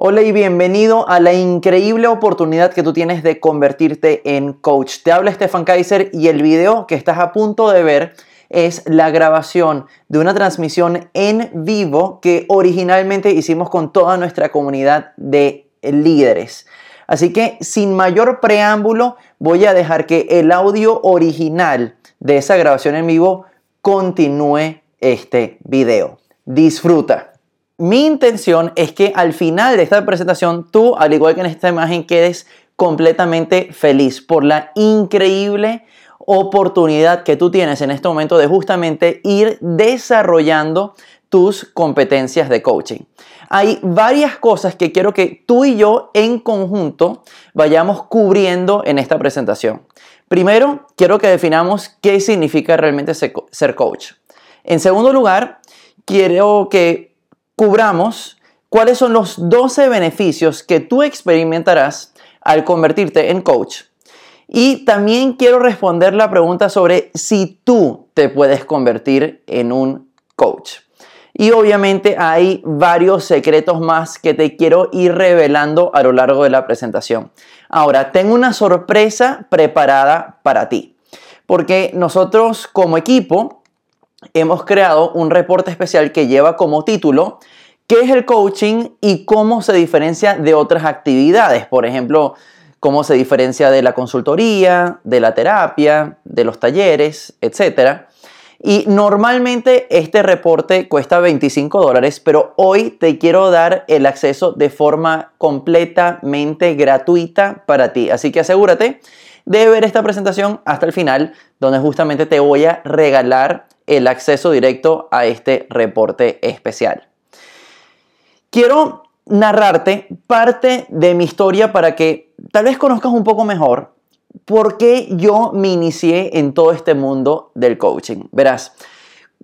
Hola y bienvenido a la increíble oportunidad que tú tienes de convertirte en coach. Te habla Stefan Kaiser y el video que estás a punto de ver es la grabación de una transmisión en vivo que originalmente hicimos con toda nuestra comunidad de líderes. Así que sin mayor preámbulo voy a dejar que el audio original de esa grabación en vivo continúe este video. Disfruta. Mi intención es que al final de esta presentación tú, al igual que en esta imagen, quedes completamente feliz por la increíble oportunidad que tú tienes en este momento de justamente ir desarrollando tus competencias de coaching. Hay varias cosas que quiero que tú y yo en conjunto vayamos cubriendo en esta presentación. Primero, quiero que definamos qué significa realmente ser coach. En segundo lugar, quiero que cubramos cuáles son los 12 beneficios que tú experimentarás al convertirte en coach. Y también quiero responder la pregunta sobre si tú te puedes convertir en un coach. Y obviamente hay varios secretos más que te quiero ir revelando a lo largo de la presentación. Ahora, tengo una sorpresa preparada para ti, porque nosotros como equipo hemos creado un reporte especial que lleva como título ¿Qué es el coaching y cómo se diferencia de otras actividades? Por ejemplo, cómo se diferencia de la consultoría, de la terapia, de los talleres, etc. Y normalmente este reporte cuesta 25 dólares, pero hoy te quiero dar el acceso de forma completamente gratuita para ti. Así que asegúrate de ver esta presentación hasta el final, donde justamente te voy a regalar el acceso directo a este reporte especial. Quiero narrarte parte de mi historia para que tal vez conozcas un poco mejor por qué yo me inicié en todo este mundo del coaching. Verás,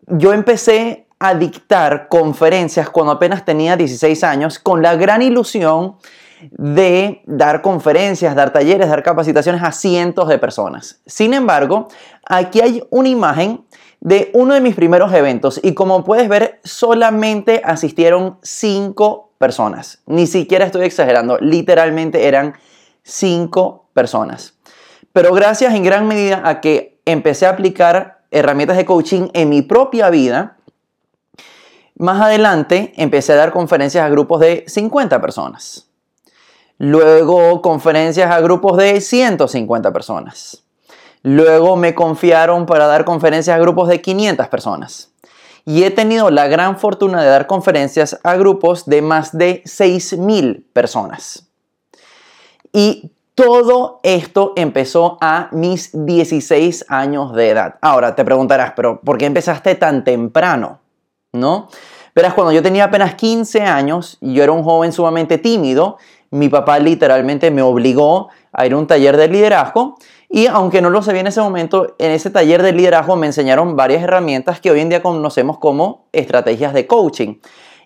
yo empecé a dictar conferencias cuando apenas tenía 16 años con la gran ilusión de dar conferencias, dar talleres, dar capacitaciones a cientos de personas. Sin embargo, aquí hay una imagen de uno de mis primeros eventos y como puedes ver solamente asistieron cinco personas. Ni siquiera estoy exagerando, literalmente eran cinco personas. Pero gracias en gran medida a que empecé a aplicar herramientas de coaching en mi propia vida, más adelante empecé a dar conferencias a grupos de 50 personas. Luego conferencias a grupos de 150 personas. Luego me confiaron para dar conferencias a grupos de 500 personas. Y he tenido la gran fortuna de dar conferencias a grupos de más de 6.000 personas. Y todo esto empezó a mis 16 años de edad. Ahora te preguntarás, pero ¿por qué empezaste tan temprano? ¿No? Verás, cuando yo tenía apenas 15 años, yo era un joven sumamente tímido, mi papá literalmente me obligó a ir a un taller de liderazgo y aunque no lo sabía en ese momento, en ese taller de liderazgo me enseñaron varias herramientas que hoy en día conocemos como estrategias de coaching.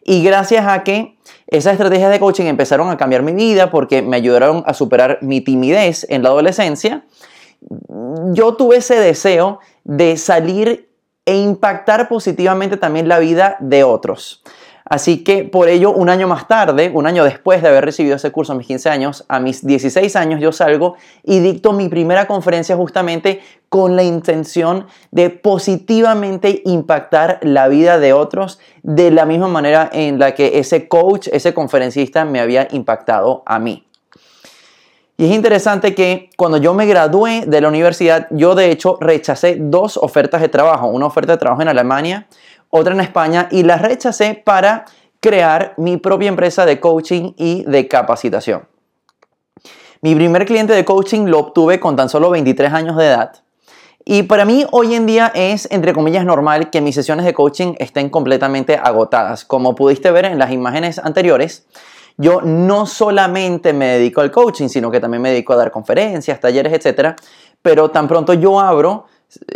Y gracias a que esas estrategias de coaching empezaron a cambiar mi vida porque me ayudaron a superar mi timidez en la adolescencia, yo tuve ese deseo de salir e impactar positivamente también la vida de otros. Así que por ello, un año más tarde, un año después de haber recibido ese curso a mis 15 años, a mis 16 años yo salgo y dicto mi primera conferencia justamente con la intención de positivamente impactar la vida de otros de la misma manera en la que ese coach, ese conferencista me había impactado a mí. Y es interesante que cuando yo me gradué de la universidad, yo de hecho rechacé dos ofertas de trabajo, una oferta de trabajo en Alemania, otra en España y la rechacé para crear mi propia empresa de coaching y de capacitación. Mi primer cliente de coaching lo obtuve con tan solo 23 años de edad. Y para mí hoy en día es, entre comillas, normal que mis sesiones de coaching estén completamente agotadas. Como pudiste ver en las imágenes anteriores, yo no solamente me dedico al coaching, sino que también me dedico a dar conferencias, talleres, etc. Pero tan pronto yo abro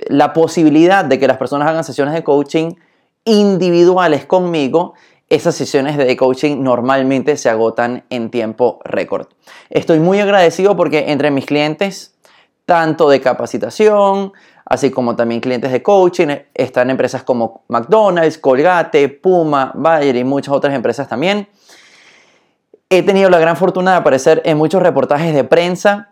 la posibilidad de que las personas hagan sesiones de coaching, individuales conmigo, esas sesiones de coaching normalmente se agotan en tiempo récord. Estoy muy agradecido porque entre mis clientes, tanto de capacitación, así como también clientes de coaching, están empresas como McDonald's, Colgate, Puma, Bayer y muchas otras empresas también. he tenido la gran fortuna de aparecer en muchos reportajes de prensa.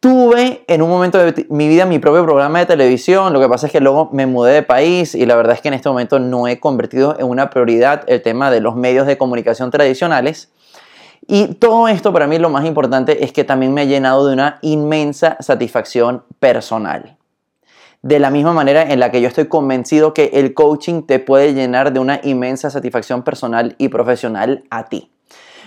Tuve en un momento de mi vida mi propio programa de televisión, lo que pasa es que luego me mudé de país y la verdad es que en este momento no he convertido en una prioridad el tema de los medios de comunicación tradicionales. Y todo esto para mí lo más importante es que también me ha llenado de una inmensa satisfacción personal. De la misma manera en la que yo estoy convencido que el coaching te puede llenar de una inmensa satisfacción personal y profesional a ti.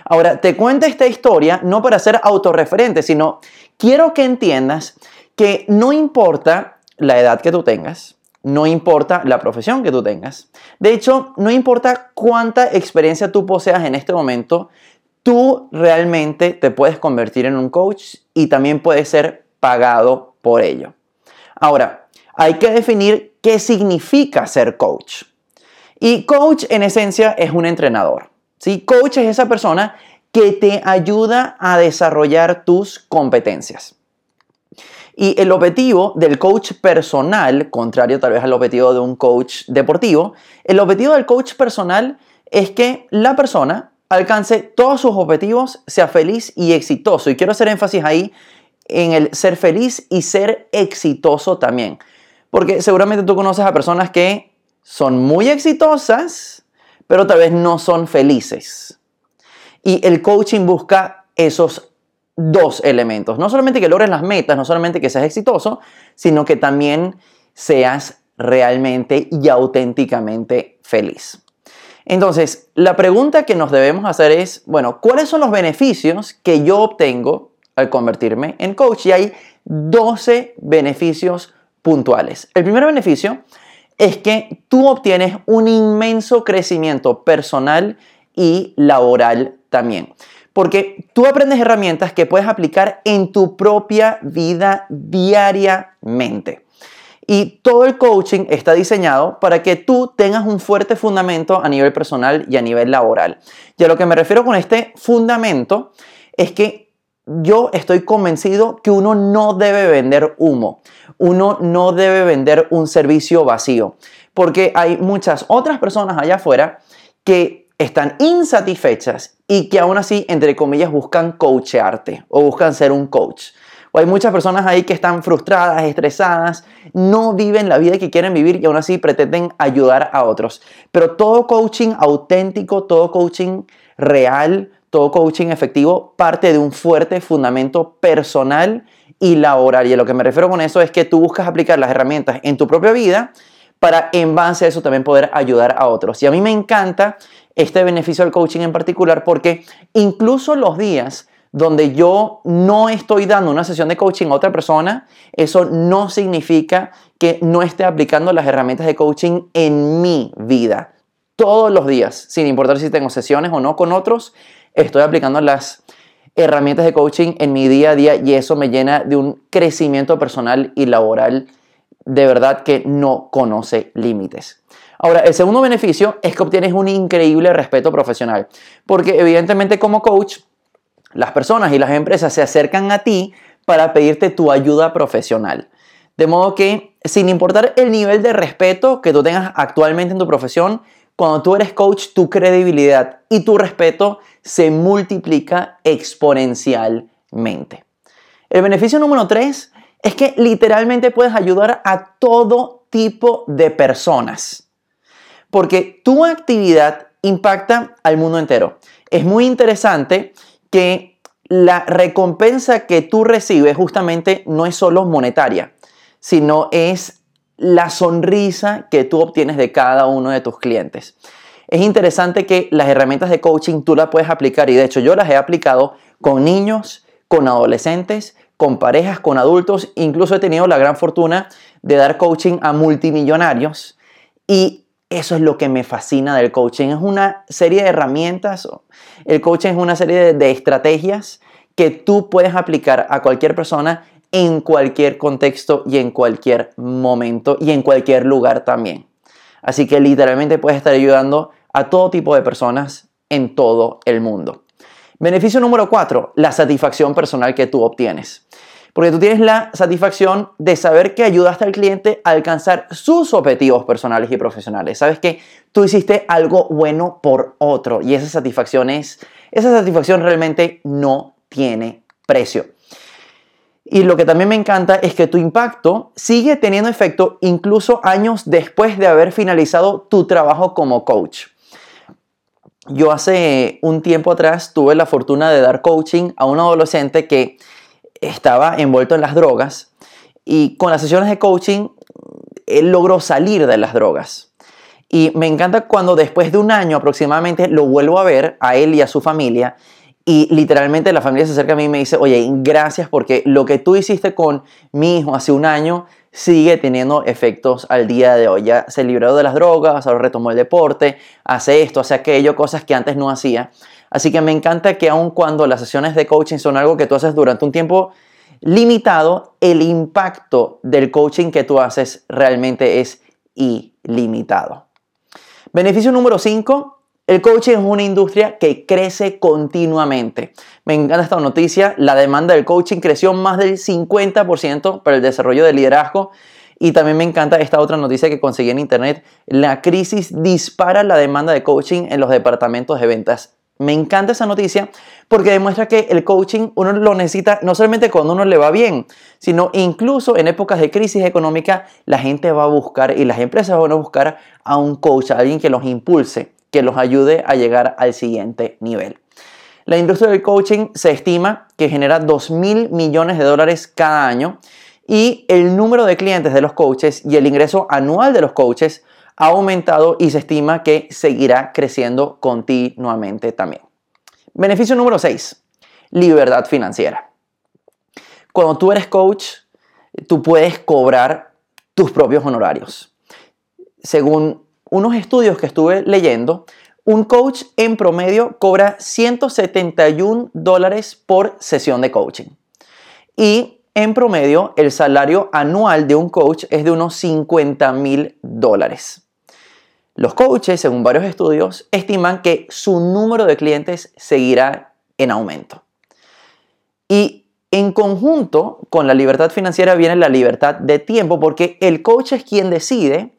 Ahora, te cuento esta historia no para ser autorreferente, sino quiero que entiendas que no importa la edad que tú tengas, no importa la profesión que tú tengas. De hecho, no importa cuánta experiencia tú poseas en este momento, tú realmente te puedes convertir en un coach y también puedes ser pagado por ello. Ahora, hay que definir qué significa ser coach. Y coach en esencia es un entrenador. ¿sí? Coach es esa persona que te ayuda a desarrollar tus competencias. Y el objetivo del coach personal, contrario tal vez al objetivo de un coach deportivo, el objetivo del coach personal es que la persona alcance todos sus objetivos, sea feliz y exitoso. Y quiero hacer énfasis ahí en el ser feliz y ser exitoso también. Porque seguramente tú conoces a personas que son muy exitosas, pero tal vez no son felices. Y el coaching busca esos dos elementos. No solamente que logres las metas, no solamente que seas exitoso, sino que también seas realmente y auténticamente feliz. Entonces, la pregunta que nos debemos hacer es, bueno, ¿cuáles son los beneficios que yo obtengo al convertirme en coach? Y hay 12 beneficios puntuales. El primer beneficio es que tú obtienes un inmenso crecimiento personal y laboral también. Porque tú aprendes herramientas que puedes aplicar en tu propia vida diariamente. Y todo el coaching está diseñado para que tú tengas un fuerte fundamento a nivel personal y a nivel laboral. Y a lo que me refiero con este fundamento es que yo estoy convencido que uno no debe vender humo, uno no debe vender un servicio vacío, porque hay muchas otras personas allá afuera que están insatisfechas y que aún así, entre comillas, buscan coachearte o buscan ser un coach. O hay muchas personas ahí que están frustradas, estresadas, no viven la vida que quieren vivir y aún así pretenden ayudar a otros. Pero todo coaching auténtico, todo coaching real, todo coaching efectivo parte de un fuerte fundamento personal y laboral. Y a lo que me refiero con eso es que tú buscas aplicar las herramientas en tu propia vida para en base a eso también poder ayudar a otros. Y a mí me encanta este beneficio del coaching en particular porque incluso los días donde yo no estoy dando una sesión de coaching a otra persona, eso no significa que no esté aplicando las herramientas de coaching en mi vida. Todos los días, sin importar si tengo sesiones o no con otros, estoy aplicando las herramientas de coaching en mi día a día y eso me llena de un crecimiento personal y laboral de verdad que no conoce límites. Ahora, el segundo beneficio es que obtienes un increíble respeto profesional, porque evidentemente como coach las personas y las empresas se acercan a ti para pedirte tu ayuda profesional. De modo que, sin importar el nivel de respeto que tú tengas actualmente en tu profesión, cuando tú eres coach, tu credibilidad y tu respeto se multiplica exponencialmente. El beneficio número tres es que literalmente puedes ayudar a todo tipo de personas. Porque tu actividad impacta al mundo entero. Es muy interesante que la recompensa que tú recibes justamente no es solo monetaria, sino es la sonrisa que tú obtienes de cada uno de tus clientes. Es interesante que las herramientas de coaching tú las puedes aplicar y de hecho yo las he aplicado con niños, con adolescentes, con parejas, con adultos, incluso he tenido la gran fortuna de dar coaching a multimillonarios y eso es lo que me fascina del coaching. Es una serie de herramientas. El coaching es una serie de, estrategias que tú puedes aplicar a cualquier persona en cualquier contexto y en cualquier momento y en cualquier lugar también. Así que literalmente puedes estar ayudando a todo tipo de personas en todo el mundo. Beneficio número cuatro, la satisfacción personal que tú obtienes. Porque tú tienes la satisfacción de saber que ayudaste al cliente a alcanzar sus objetivos personales y profesionales. Sabes que tú hiciste algo bueno por otro y esa satisfacción es esa satisfacción realmente no tiene precio. Y lo que también me encanta es que tu impacto sigue teniendo efecto incluso años después de haber finalizado tu trabajo como coach. Yo hace un tiempo atrás tuve la fortuna de dar coaching a un adolescente que estaba envuelto en las drogas y con las sesiones de coaching él logró salir de las drogas. Y me encanta cuando después de un año aproximadamente lo vuelvo a ver a él y a su familia y literalmente la familia se acerca a mí y me dice, oye, gracias porque lo que tú hiciste con mi hijo hace un año sigue teniendo efectos al día de hoy. Ya se libró de las drogas, ahora retomó el deporte, hace esto, hace aquello, cosas que antes no hacía. Así que me encanta que aun cuando las sesiones de coaching son algo que tú haces durante un tiempo limitado, el impacto del coaching que tú haces realmente es ilimitado. Beneficio número 5, el coaching es una industria que crece continuamente. Me encanta esta noticia. La demanda del coaching creció más del 50% para el desarrollo del liderazgo. Y también me encanta esta otra noticia que conseguí en internet. La crisis dispara la demanda de coaching en los departamentos de ventas. Me encanta esa noticia porque demuestra que el coaching uno lo necesita no solamente cuando uno le va bien, sino incluso en épocas de crisis económica la gente va a buscar y las empresas van a buscar a un coach, a alguien que los impulse que los ayude a llegar al siguiente nivel. La industria del coaching se estima que genera 2 mil millones de dólares cada año y el número de clientes de los coaches y el ingreso anual de los coaches ha aumentado y se estima que seguirá creciendo continuamente también. Beneficio número 6, libertad financiera. Cuando tú eres coach, tú puedes cobrar tus propios honorarios. Según unos estudios que estuve leyendo, un coach en promedio cobra 171 dólares por sesión de coaching. Y en promedio, el salario anual de un coach es de unos 50 mil dólares. Los coaches, según varios estudios, estiman que su número de clientes seguirá en aumento. Y en conjunto con la libertad financiera viene la libertad de tiempo, porque el coach es quien decide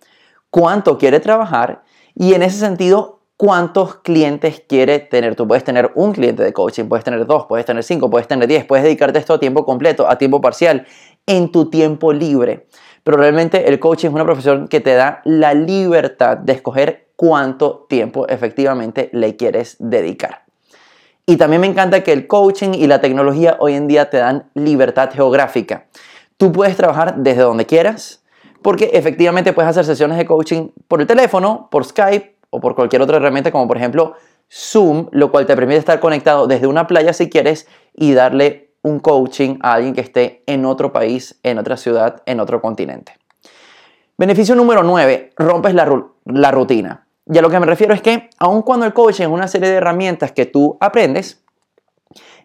cuánto quiere trabajar y en ese sentido, cuántos clientes quiere tener. Tú puedes tener un cliente de coaching, puedes tener dos, puedes tener cinco, puedes tener diez, puedes dedicarte esto a tiempo completo, a tiempo parcial, en tu tiempo libre. Pero realmente el coaching es una profesión que te da la libertad de escoger cuánto tiempo efectivamente le quieres dedicar. Y también me encanta que el coaching y la tecnología hoy en día te dan libertad geográfica. Tú puedes trabajar desde donde quieras, porque efectivamente puedes hacer sesiones de coaching por el teléfono, por Skype o por cualquier otra herramienta como por ejemplo Zoom, lo cual te permite estar conectado desde una playa si quieres y darle un coaching a alguien que esté en otro país, en otra ciudad, en otro continente. Beneficio número 9, rompes la, la rutina. Y a lo que me refiero es que aun cuando el coaching es una serie de herramientas que tú aprendes,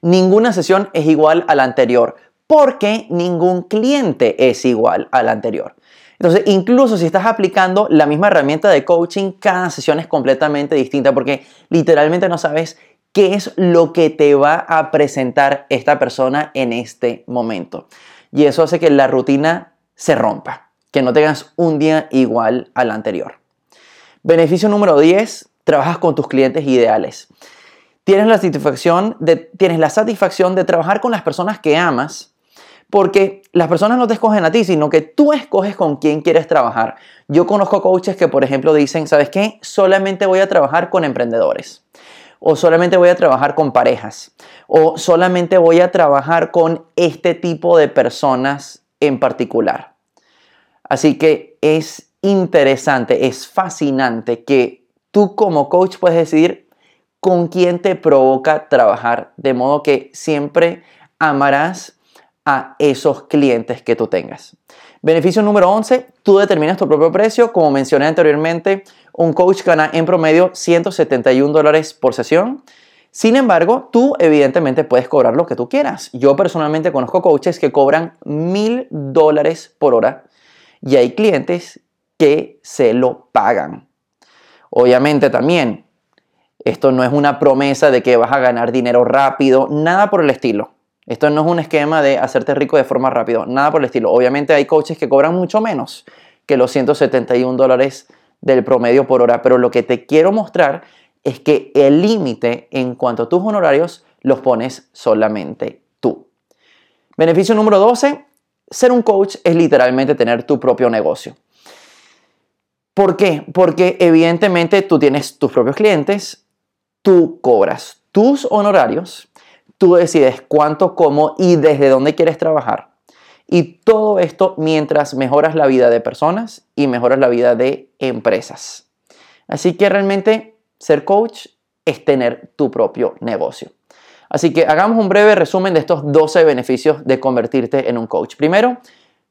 ninguna sesión es igual a la anterior, porque ningún cliente es igual al anterior. Entonces, incluso si estás aplicando la misma herramienta de coaching, cada sesión es completamente distinta porque literalmente no sabes qué es lo que te va a presentar esta persona en este momento. Y eso hace que la rutina se rompa, que no tengas un día igual al anterior. Beneficio número 10, trabajas con tus clientes ideales. Tienes la satisfacción de, tienes la satisfacción de trabajar con las personas que amas porque las personas no te escogen a ti, sino que tú escoges con quién quieres trabajar. Yo conozco coaches que, por ejemplo, dicen, ¿sabes qué? Solamente voy a trabajar con emprendedores. O solamente voy a trabajar con parejas. O solamente voy a trabajar con este tipo de personas en particular. Así que es interesante, es fascinante que tú como coach puedes decidir con quién te provoca trabajar. De modo que siempre amarás a esos clientes que tú tengas. Beneficio número 11, tú determinas tu propio precio. Como mencioné anteriormente, un coach gana en promedio 171 dólares por sesión. Sin embargo, tú evidentemente puedes cobrar lo que tú quieras. Yo personalmente conozco coaches que cobran mil dólares por hora y hay clientes que se lo pagan. Obviamente también, esto no es una promesa de que vas a ganar dinero rápido, nada por el estilo. Esto no es un esquema de hacerte rico de forma rápida, nada por el estilo. Obviamente hay coaches que cobran mucho menos que los 171 dólares del promedio por hora, pero lo que te quiero mostrar es que el límite en cuanto a tus honorarios los pones solamente tú. Beneficio número 12, ser un coach es literalmente tener tu propio negocio. ¿Por qué? Porque evidentemente tú tienes tus propios clientes, tú cobras tus honorarios, tú decides cuánto, cómo y desde dónde quieres trabajar. Y todo esto mientras mejoras la vida de personas y mejoras la vida de empresas. Así que realmente ser coach es tener tu propio negocio. Así que hagamos un breve resumen de estos 12 beneficios de convertirte en un coach. Primero,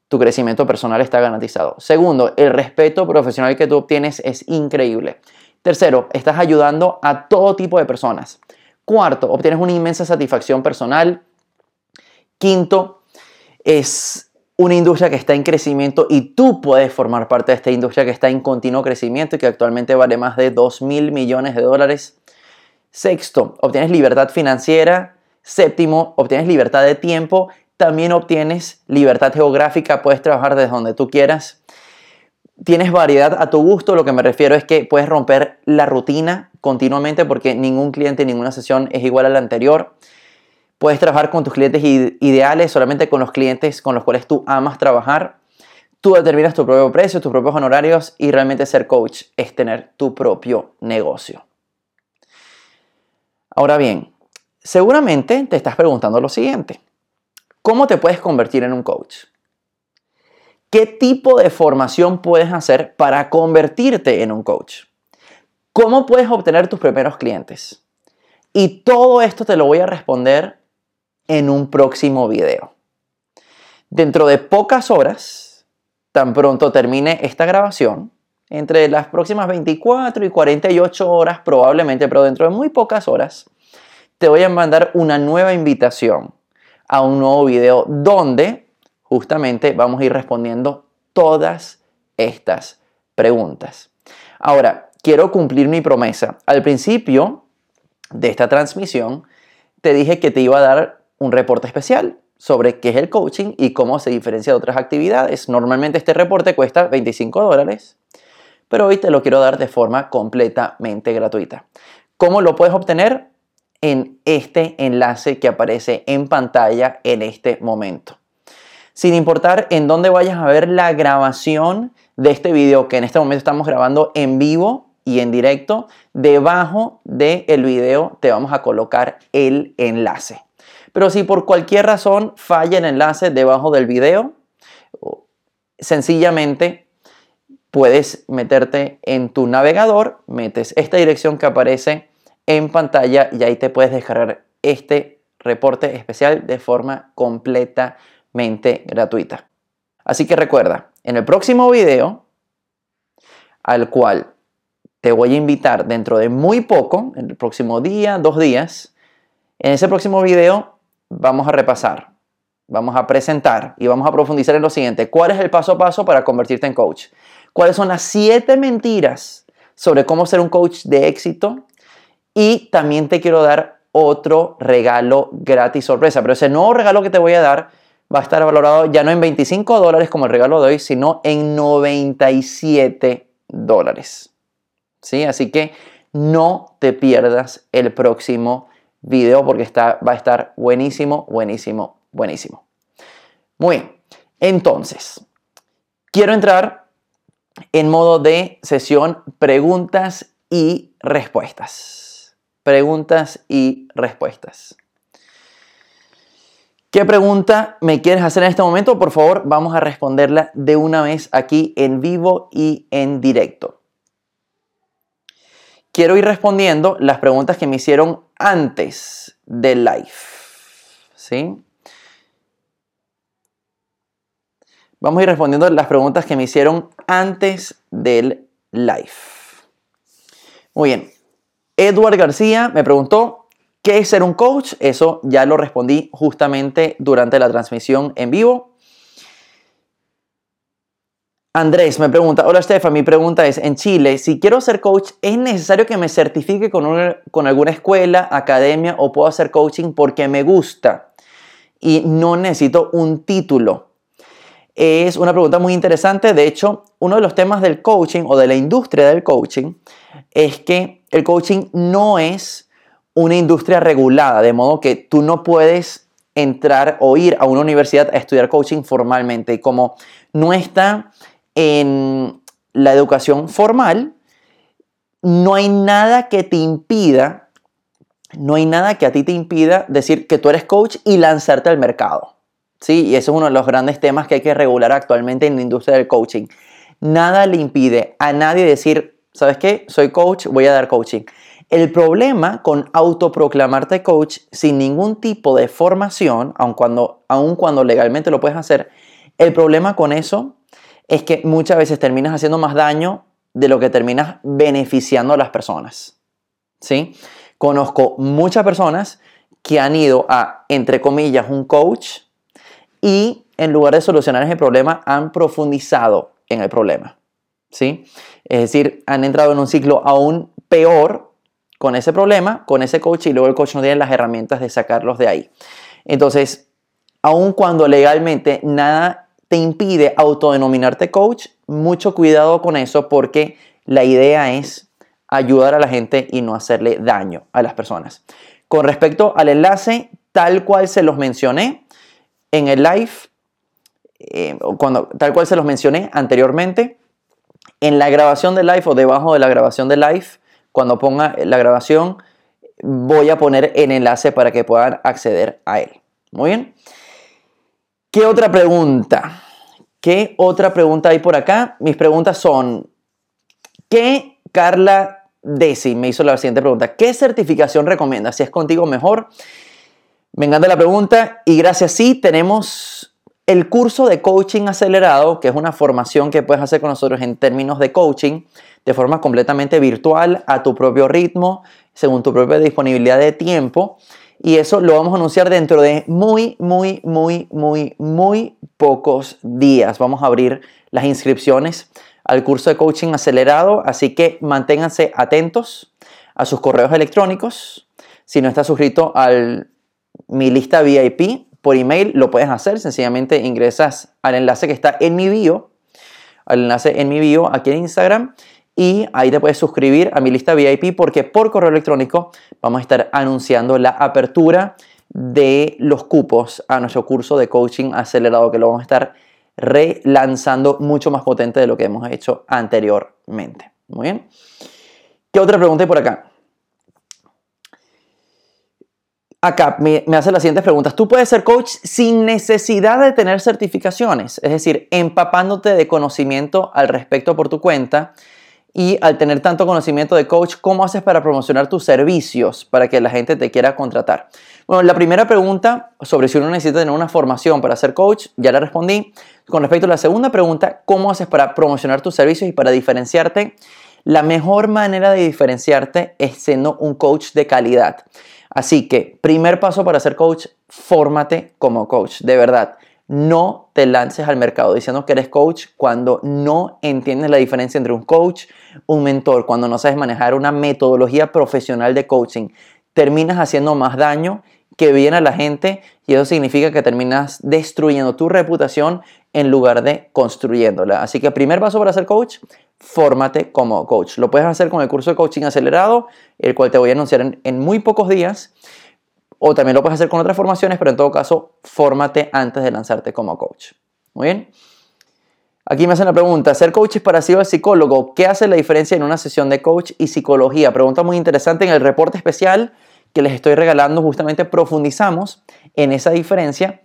tu crecimiento personal está garantizado. Segundo, el respeto profesional que tú obtienes es increíble. Tercero, estás ayudando a todo tipo de personas. Cuarto, obtienes una inmensa satisfacción personal. Quinto, es una industria que está en crecimiento y tú puedes formar parte de esta industria que está en continuo crecimiento y que actualmente vale más de 2 mil millones de dólares. Sexto, obtienes libertad financiera. Séptimo, obtienes libertad de tiempo. También obtienes libertad geográfica, puedes trabajar desde donde tú quieras. Tienes variedad a tu gusto, lo que me refiero es que puedes romper la rutina continuamente porque ningún cliente, ninguna sesión es igual a la anterior. Puedes trabajar con tus clientes ideales, solamente con los clientes con los cuales tú amas trabajar. Tú determinas tu propio precio, tus propios honorarios y realmente ser coach es tener tu propio negocio. Ahora bien, seguramente te estás preguntando lo siguiente. ¿Cómo te puedes convertir en un coach? ¿Qué tipo de formación puedes hacer para convertirte en un coach? ¿Cómo puedes obtener tus primeros clientes? Y todo esto te lo voy a responder en un próximo video. Dentro de pocas horas, tan pronto termine esta grabación, entre las próximas 24 y 48 horas probablemente, pero dentro de muy pocas horas, te voy a mandar una nueva invitación a un nuevo video donde justamente vamos a ir respondiendo todas estas preguntas. Ahora, quiero cumplir mi promesa. Al principio de esta transmisión, te dije que te iba a dar un reporte especial sobre qué es el coaching y cómo se diferencia de otras actividades. Normalmente este reporte cuesta 25 dólares pero hoy te lo quiero dar de forma completamente gratuita. ¿Cómo lo puedes obtener? En este enlace que aparece en pantalla en este momento. Sin importar en dónde vayas a ver la grabación de este video, que en este momento estamos grabando en vivo y en directo, debajo del video te vamos a colocar el enlace. Pero si por cualquier razón falla el enlace debajo del video, sencillamente puedes meterte en tu navegador, metes esta dirección que aparece en pantalla y ahí te puedes descargar este reporte especial de forma completamente gratuita. Así que recuerda, en el próximo video, al cual te voy a invitar dentro de muy poco, en el próximo día, dos días, en ese próximo video vamos a repasar, vamos a presentar y vamos a profundizar en lo siguiente. ¿Cuál es el paso a paso para convertirte en coach? cuáles son las siete mentiras sobre cómo ser un coach de éxito. Y también te quiero dar otro regalo gratis sorpresa. Pero ese nuevo regalo que te voy a dar va a estar valorado ya no en 25 dólares como el regalo de hoy, sino en 97 dólares. ¿Sí? Así que no te pierdas el próximo video porque está, va a estar buenísimo, buenísimo, buenísimo. Muy bien. Entonces, quiero entrar en modo de sesión preguntas y respuestas. Preguntas y respuestas. ¿Qué pregunta me quieres hacer en este momento? Por favor, vamos a responderla de una vez aquí en vivo y en directo. Quiero ir respondiendo las preguntas que me hicieron antes del live. ¿Sí? Vamos a ir respondiendo las preguntas que me hicieron antes del live. Muy bien. Edward García me preguntó, ¿qué es ser un coach? Eso ya lo respondí justamente durante la transmisión en vivo. Andrés me pregunta, hola Stefan, mi pregunta es, en Chile, si quiero ser coach, ¿es necesario que me certifique con, con alguna escuela, academia o puedo hacer coaching porque me gusta y no necesito un título? es una pregunta muy interesante. De hecho, uno de los temas del coaching o de la industria del coaching es que el coaching no es una industria regulada, de modo que tú no puedes entrar o ir a una universidad a estudiar coaching formalmente. Y como no está en la educación formal, no hay nada que te impida, no hay nada que a ti te impida decir que tú eres coach y lanzarte al mercado. ¿sí? Y eso es uno de los grandes temas que hay que regular actualmente en la industria del coaching. Nada le impide a nadie decir, ¿sabes qué? Soy coach, voy a dar coaching. El problema con autoproclamarte coach sin ningún tipo de formación, aun cuando, aun cuando legalmente lo puedes hacer, el problema con eso es que muchas veces terminas haciendo más daño de lo que terminas beneficiando a las personas. ¿Sí? Conozco muchas personas que han ido a, entre comillas, un coach y en lugar de solucionar ese problema han profundizado en el problema. ¿sí? Es decir, han entrado en un ciclo aún peor con ese problema, con ese coach y luego el coach no tiene las herramientas de sacarlos de ahí. Entonces, aun cuando legalmente nada te impide autodenominarte coach, mucho cuidado con eso porque la idea es ayudar a la gente y no hacerle daño a las personas. Con respecto al enlace, tal cual se los mencioné, en el live, eh, cuando, tal cual se los mencioné anteriormente, en la grabación del live o debajo de la grabación del live, cuando ponga la grabación, voy a poner el enlace para que puedan acceder a él. Muy bien. ¿Qué otra pregunta? ¿Qué otra pregunta hay por acá? Mis preguntas son, ¿qué Carla Desi me hizo la siguiente pregunta? ¿Qué certificación recomienda? Si es contigo mejor, me encanta la pregunta y gracias sí tenemos el curso de coaching acelerado, que es una formación que puedes hacer con nosotros en términos de coaching de forma completamente virtual, a tu propio ritmo, según tu propia disponibilidad de tiempo. Y eso lo vamos a anunciar dentro de muy, muy, muy, muy, muy pocos días. Vamos a abrir las inscripciones al curso de coaching acelerado, así que manténganse atentos a sus correos electrónicos. Si no estás suscrito al mi lista VIP por email, lo puedes hacer. Sencillamente ingresas al enlace que está en mi bio, al enlace en mi bio aquí en Instagram y ahí te puedes suscribir a mi lista VIP porque por correo electrónico vamos a estar anunciando la apertura de los cupos a nuestro curso de coaching acelerado que lo vamos a estar relanzando mucho más potente de lo que hemos hecho anteriormente. Muy bien. ¿Qué otra pregunta hay por acá? Acá me, hace las siguientes preguntas. Tú puedes ser coach sin necesidad de tener certificaciones, es decir, empapándote de conocimiento al respecto por tu cuenta y al tener tanto conocimiento de coach, ¿cómo haces para promocionar tus servicios para que la gente te quiera contratar? Bueno, la primera pregunta sobre si uno necesita tener una formación para ser coach, ya la respondí. Con respecto a la segunda pregunta, ¿cómo haces para promocionar tus servicios y para diferenciarte? La mejor manera de diferenciarte es siendo un coach de calidad. Así que, primer paso para ser coach, fórmate como coach, de verdad. No te lances al mercado diciendo que eres coach cuando no entiendes la diferencia entre un coach, un mentor, cuando no sabes manejar una metodología profesional de coaching. Terminas haciendo más daño que bien a la gente y eso significa que terminas destruyendo tu reputación en lugar de construyéndola. Así que primer paso para ser coach, fórmate como coach. Lo puedes hacer con el curso de coaching acelerado, el cual te voy a anunciar en, muy pocos días. O también lo puedes hacer con otras formaciones, pero en todo caso, fórmate antes de lanzarte como coach. Muy bien. Aquí me hacen la pregunta, ¿ser coach es parecido al psicólogo? ¿Qué hace la diferencia en una sesión de coach y psicología? Pregunta muy interesante en el reporte especial que les estoy regalando, justamente profundizamos en esa diferencia,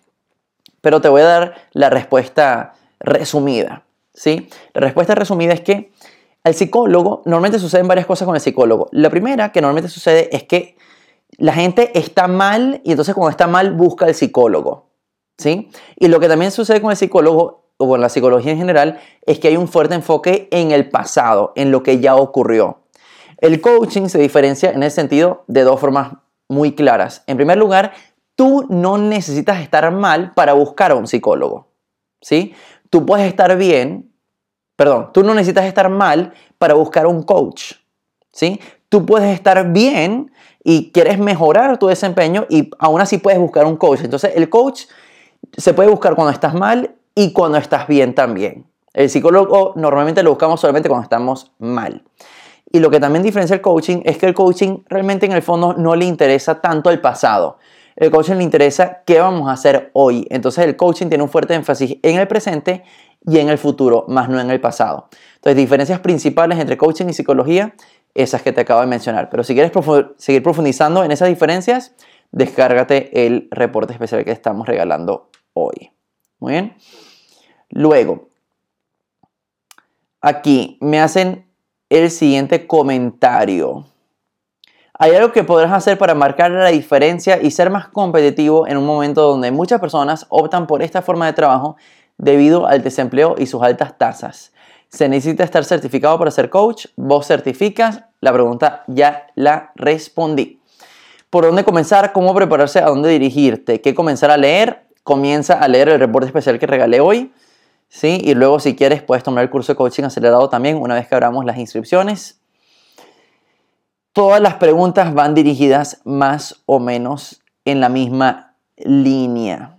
pero te voy a dar la respuesta resumida. ¿Sí? La respuesta resumida es que al psicólogo normalmente suceden varias cosas con el psicólogo. La primera que normalmente sucede es que la gente está mal y entonces cuando está mal busca al psicólogo. ¿sí? Y lo que también sucede con el psicólogo o con la psicología en general es que hay un fuerte enfoque en el pasado, en lo que ya ocurrió. El coaching se diferencia en ese sentido de dos formas muy claras. En primer lugar, tú no necesitas estar mal para buscar a un psicólogo. ¿sí? Tú puedes estar bien, perdón, tú no necesitas estar mal para buscar un coach. ¿sí? Tú puedes estar bien y quieres mejorar tu desempeño y aún así puedes buscar un coach. Entonces, el coach se puede buscar cuando estás mal y cuando estás bien también. El psicólogo normalmente lo buscamos solamente cuando estamos mal. Y lo que también diferencia el coaching es que el coaching realmente en el fondo no le interesa tanto el pasado. El coaching le interesa qué vamos a hacer hoy. Entonces el coaching tiene un fuerte énfasis en el presente y en el futuro, más no en el pasado. Entonces, diferencias principales entre coaching y psicología, esas que te acabo de mencionar. Pero si quieres seguir profundizando en esas diferencias, descárgate el reporte especial que estamos regalando hoy. Muy bien. Luego, aquí me hacen el siguiente comentario. Hay algo que podrás hacer para marcar la diferencia y ser más competitivo en un momento donde muchas personas optan por esta forma de trabajo debido al desempleo y sus altas tasas. ¿Se necesita estar certificado para ser coach? ¿Vos certificas? La pregunta ya la respondí. ¿Por dónde comenzar? ¿Cómo prepararse? ¿A dónde dirigirte? ¿Qué comenzar a leer? Comienza a leer el reporte especial que regalé hoy. ¿sí? Y luego si quieres puedes tomar el curso de coaching acelerado también una vez que abramos las inscripciones. Todas las preguntas van dirigidas más o menos en la misma línea.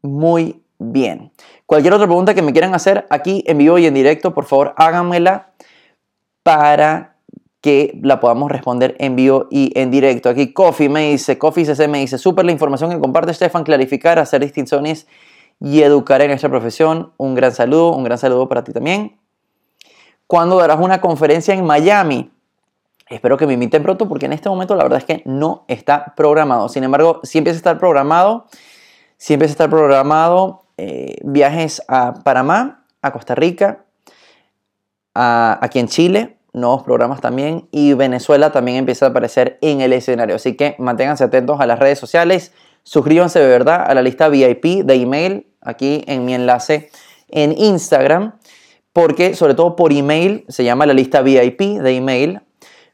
Muy bien. Cualquier otra pregunta que me quieran hacer aquí en vivo y en directo, por favor háganmela para que la podamos responder en vivo y en directo. Aquí Coffee me dice, Coffee CC me dice, súper la información que comparte Stefan, clarificar, hacer distinciones y educar en nuestra profesión. Un gran saludo, un gran saludo para ti también. ¿Cuándo darás una conferencia en Miami? Espero que me inviten pronto porque en este momento la verdad es que no está programado. Sin embargo, sí empieza a estar programado. Sí empieza a estar programado eh, viajes a Panamá, a Costa Rica, aquí en Chile, nuevos programas también. Y Venezuela también empieza a aparecer en el escenario. Así que manténganse atentos a las redes sociales. Suscríbanse de verdad a la lista VIP de email aquí en mi enlace en Instagram. Porque sobre todo por email se llama la lista VIP de email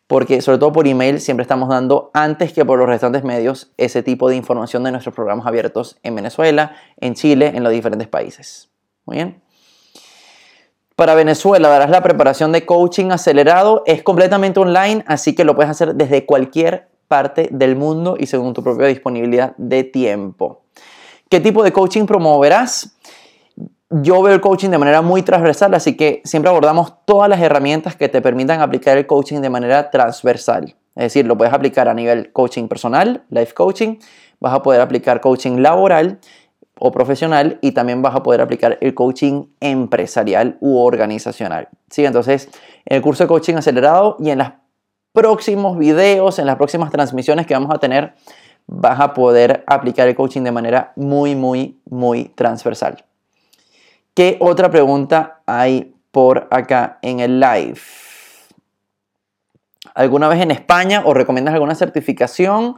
porque sobre todo por email siempre estamos dando antes que por los restantes medios ese tipo de información de nuestros programas abiertos en Venezuela, en Chile, en los diferentes países. Muy bien. Para Venezuela darás la preparación de coaching acelerado, es completamente online, así que lo puedes hacer desde cualquier parte del mundo y según tu propia disponibilidad de tiempo. ¿Qué tipo de coaching promoverás? Yo veo el coaching de manera muy transversal, así que siempre abordamos todas las herramientas que te permitan aplicar el coaching de manera transversal. Es decir, lo puedes aplicar a nivel coaching personal, life coaching, vas a poder aplicar coaching laboral o profesional y también vas a poder aplicar el coaching empresarial u organizacional. ¿Sí? Entonces, en el curso de coaching acelerado y en los próximos videos, en las próximas transmisiones que vamos a tener, vas a poder aplicar el coaching de manera muy, muy, muy transversal. ¿Qué otra pregunta hay por acá en el live? ¿Alguna vez en España o recomiendas alguna certificación?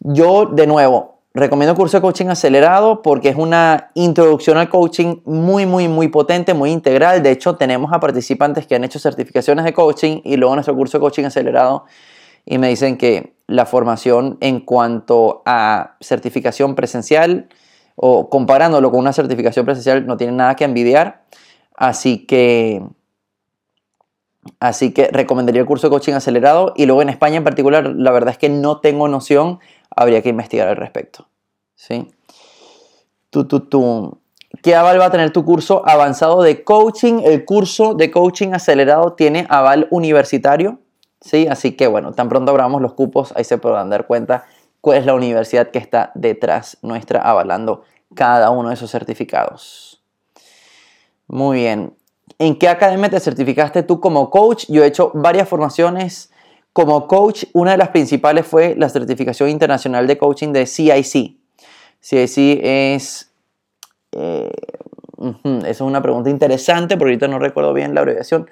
Yo, de nuevo, recomiendo curso de coaching acelerado porque es una introducción al coaching muy, muy, muy potente, muy integral. De hecho, tenemos a participantes que han hecho certificaciones de coaching y luego nuestro curso de coaching acelerado y me dicen que la formación en cuanto a certificación presencial o comparándolo con una certificación presencial no tiene nada que envidiar. Así que, así que recomendaría el curso de coaching acelerado. Y luego en España en particular, la verdad es que no tengo noción, habría que investigar al respecto. ¿sí? Tu, ¿Qué aval va a tener tu curso avanzado de coaching? El curso de coaching acelerado tiene aval universitario. ¿sí? Así que bueno, tan pronto abramos los cupos, ahí se podrán dar cuenta cuál es la universidad que está detrás nuestra avalando cada uno de esos certificados. Muy bien. ¿En qué academia te certificaste tú como coach? Yo he hecho varias formaciones como coach. Una de las principales fue la certificación internacional de coaching de CIC. CIC es... Eh, es una pregunta interesante, porque ahorita no recuerdo bien la abreviación.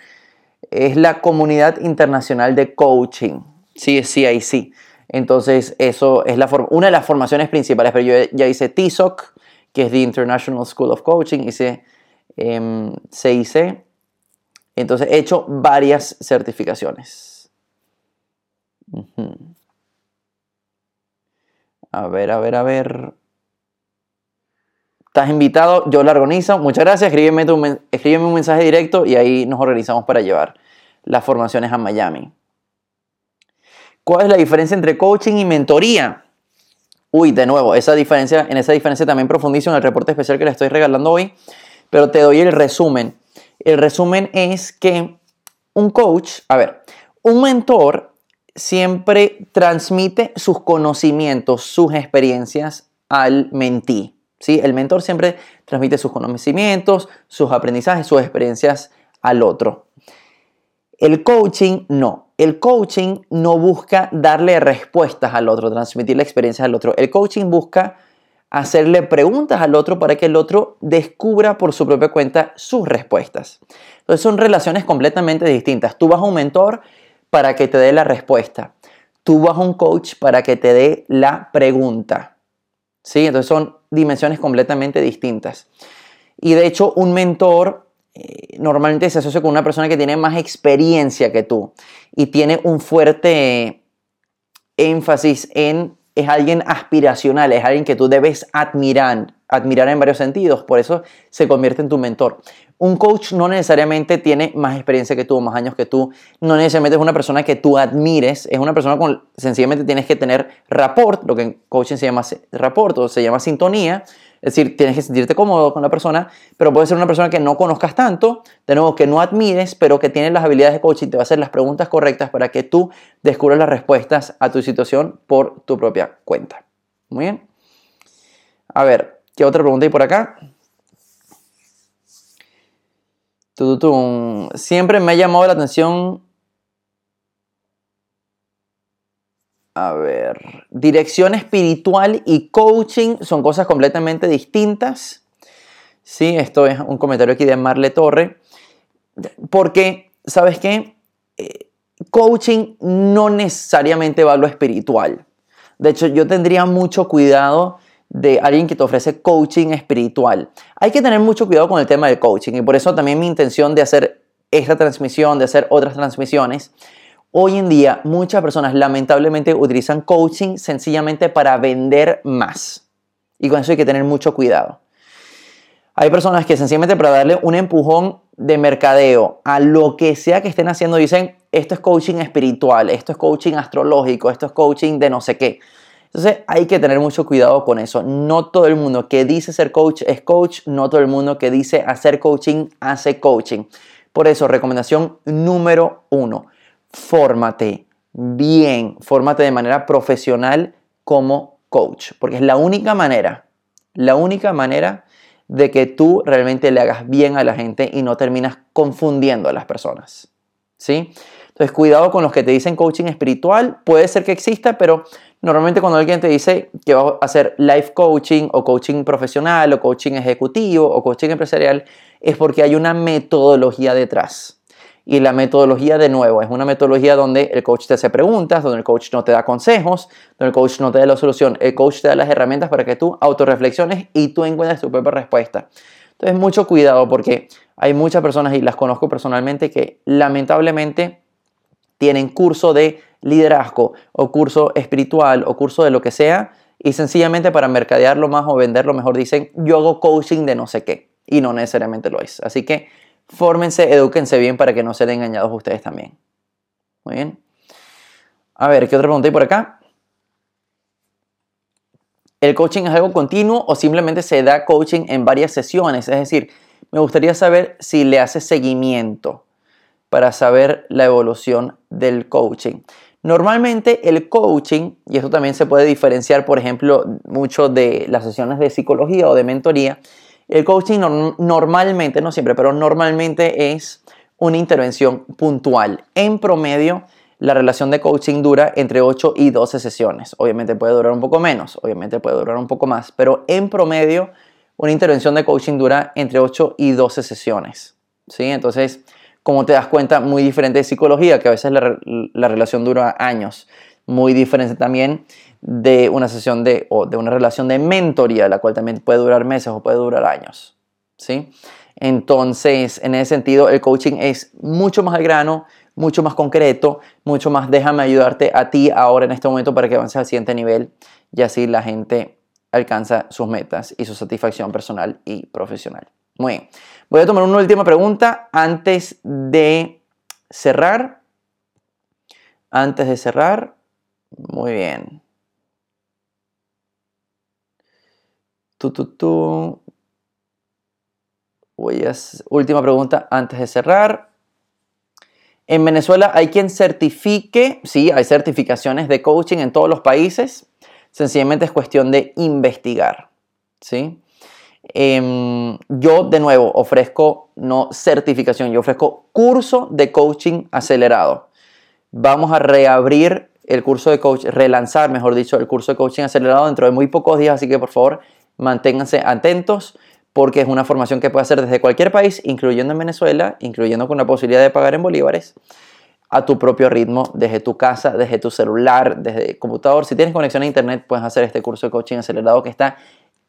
Es la Comunidad Internacional de Coaching. Sí, es CIC. Entonces, eso es la una de las formaciones principales, pero yo ya hice TISOC, que es The International School of Coaching, hice CIC. Em, Entonces, he hecho varias certificaciones. A ver, a ver, a ver. Estás invitado, yo lo organizo. Muchas gracias. Escríbeme, escríbeme un mensaje directo y ahí nos organizamos para llevar las formaciones a Miami. ¿Cuál es la diferencia entre coaching y mentoría? Uy, de nuevo, esa diferencia, en esa diferencia también profundizo en el reporte especial que le estoy regalando hoy, pero te doy el resumen. El resumen es que un coach, a ver, un mentor siempre transmite sus conocimientos, sus experiencias al mentí. ¿sí? El mentor siempre transmite sus conocimientos, sus aprendizajes, sus experiencias al otro. El coaching no. El coaching no busca darle respuestas al otro, transmitir la experiencia al otro. El coaching busca hacerle preguntas al otro para que el otro descubra por su propia cuenta sus respuestas. Entonces son relaciones completamente distintas. Tú vas a un mentor para que te dé la respuesta. Tú vas a un coach para que te dé la pregunta. ¿Sí? Entonces son dimensiones completamente distintas. Y de hecho un mentor normalmente se asocia con una persona que tiene más experiencia que tú y tiene un fuerte énfasis en es alguien aspiracional, es alguien que tú debes admirar, admirar en varios sentidos, por eso se convierte en tu mentor. Un coach no necesariamente tiene más experiencia que tú, más años que tú, no necesariamente es una persona que tú admires, es una persona con, sencillamente tienes que tener rapport, lo que en coaching se llama rapport o se llama sintonía, es decir, tienes que sentirte cómodo con la persona, pero puede ser una persona que no conozcas tanto, de nuevo, que no admires, pero que tiene las habilidades de coaching, te va a hacer las preguntas correctas para que tú descubras las respuestas a tu situación por tu propia cuenta. Muy bien. A ver, ¿qué otra pregunta hay por acá? Siempre me ha llamado la atención A ver, dirección espiritual y coaching son cosas completamente distintas. Sí, esto es un comentario aquí de Marle Torre. Porque, ¿sabes qué? Eh, coaching no necesariamente va a lo espiritual. De hecho, yo tendría mucho cuidado de alguien que te ofrece coaching espiritual. Hay que tener mucho cuidado con el tema del coaching y por eso también mi intención de hacer esta transmisión, de hacer otras transmisiones, Hoy en día muchas personas lamentablemente utilizan coaching sencillamente para vender más. Y con eso hay que tener mucho cuidado. Hay personas que sencillamente para darle un empujón de mercadeo a lo que sea que estén haciendo dicen, esto es coaching espiritual, esto es coaching astrológico, esto es coaching de no sé qué. Entonces hay que tener mucho cuidado con eso. No todo el mundo que dice ser coach es coach, no todo el mundo que dice hacer coaching hace coaching. Por eso, recomendación número uno fórmate bien, fórmate de manera profesional como coach, porque es la única manera, la única manera de que tú realmente le hagas bien a la gente y no terminas confundiendo a las personas. ¿Sí? Entonces, cuidado con los que te dicen coaching espiritual, puede ser que exista, pero normalmente cuando alguien te dice que va a hacer life coaching o coaching profesional o coaching ejecutivo o coaching empresarial, es porque hay una metodología detrás. Y la metodología, de nuevo, es una metodología donde el coach te hace preguntas, donde el coach no te da consejos, donde el coach no te da la solución. El coach te da las herramientas para que tú autorreflexiones y tú encuentres tu propia respuesta. Entonces, mucho cuidado porque hay muchas personas, y las conozco personalmente, que lamentablemente tienen curso de liderazgo o curso espiritual o curso de lo que sea y sencillamente para mercadearlo más o venderlo mejor dicen yo hago coaching de no sé qué y no necesariamente lo es. Así que fórmense, edúquense bien para que no sean engañados ustedes también. Muy bien. A ver, ¿qué otra pregunta hay por acá? ¿El coaching es algo continuo o simplemente se da coaching en varias sesiones? Es decir, me gustaría saber si le hace seguimiento para saber la evolución del coaching. Normalmente el coaching, y esto también se puede diferenciar, por ejemplo, mucho de las sesiones de psicología o de mentoría, el coaching normalmente, no siempre, pero normalmente es una intervención puntual. En promedio, la relación de coaching dura entre 8 y 12 sesiones. Obviamente puede durar un poco menos, obviamente puede durar un poco más, pero en promedio una intervención de coaching dura entre 8 y 12 sesiones. ¿sí? Entonces, como te das cuenta, muy diferente de psicología, que a veces la, la relación dura años. Muy diferente también de una sesión de, o de una relación de mentoría, la cual también puede durar meses o puede durar años. ¿sí? Entonces, en ese sentido, el coaching es mucho más al grano, mucho más concreto, mucho más déjame ayudarte a ti ahora en este momento para que avances al siguiente nivel y así la gente alcanza sus metas y su satisfacción personal y profesional. Muy bien. Voy a tomar una última pregunta antes de cerrar. Antes de cerrar. Muy bien. Voy a... Última pregunta antes de cerrar. En Venezuela hay quien certifique, sí, hay certificaciones de coaching en todos los países. Sencillamente es cuestión de investigar, ¿sí? Em, yo, de nuevo, ofrezco no certificación, yo ofrezco curso de coaching acelerado. Vamos a reabrir el curso de coaching, relanzar, mejor dicho, el curso de coaching acelerado dentro de muy pocos días, así que por favor manténganse atentos porque es una formación que puede hacer desde cualquier país, incluyendo en Venezuela, incluyendo con la posibilidad de pagar en bolívares, a tu propio ritmo, desde tu casa, desde tu celular, desde el computador. Si tienes conexión a internet, puedes hacer este curso de coaching acelerado que está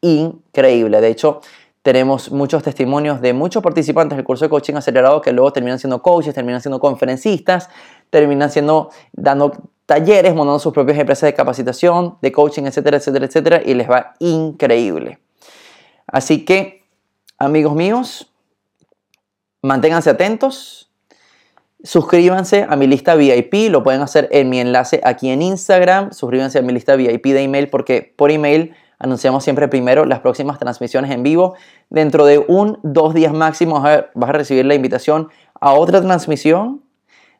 increíble. De hecho, tenemos muchos testimonios de muchos participantes del curso de coaching acelerado que luego terminan siendo coaches, terminan siendo conferencistas, terminan siendo dando talleres, montando sus propias empresas de capacitación, de coaching, etcétera, etcétera, etcétera, y les va increíble. Así que, amigos míos, manténganse atentos. Suscríbanse a mi lista VIP, lo pueden hacer en mi enlace aquí en Instagram. Suscríbanse a mi lista VIP de email porque por email anunciamos siempre primero las próximas transmisiones en vivo. Dentro de un, dos días máximo vas a recibir la invitación a otra transmisión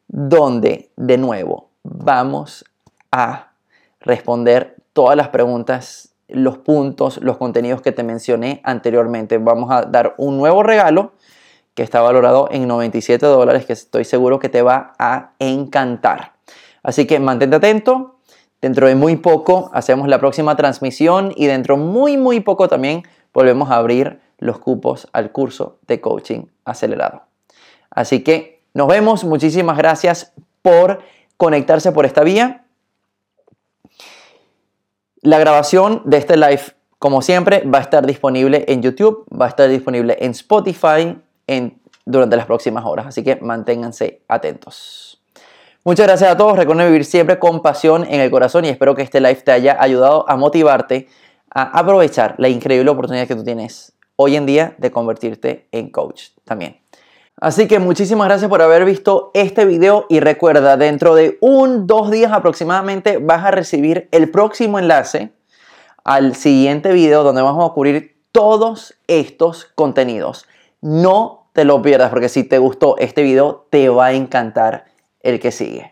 donde, de nuevo, vamos a responder todas las preguntas, los puntos, los contenidos que te mencioné anteriormente. Vamos a dar un nuevo regalo que está valorado en 97 dólares que estoy seguro que te va a encantar. Así que mantente atento, Dentro de muy poco hacemos la próxima transmisión y dentro muy muy poco también volvemos a abrir los cupos al curso de coaching acelerado. Así que nos vemos, muchísimas gracias por conectarse por esta vía. La grabación de este live, como siempre, va a estar disponible en YouTube, va a estar disponible en Spotify en, durante las próximas horas, así que manténganse atentos. Muchas gracias a todos. Recuerden vivir siempre con pasión en el corazón y espero que este live te haya ayudado a motivarte a aprovechar la increíble oportunidad que tú tienes hoy en día de convertirte en coach también. Así que muchísimas gracias por haber visto este video y recuerda, dentro de un, dos días aproximadamente vas a recibir el próximo enlace al siguiente video donde vamos a cubrir todos estos contenidos. No te lo pierdas porque si te gustó este video te va a encantar el que sigue.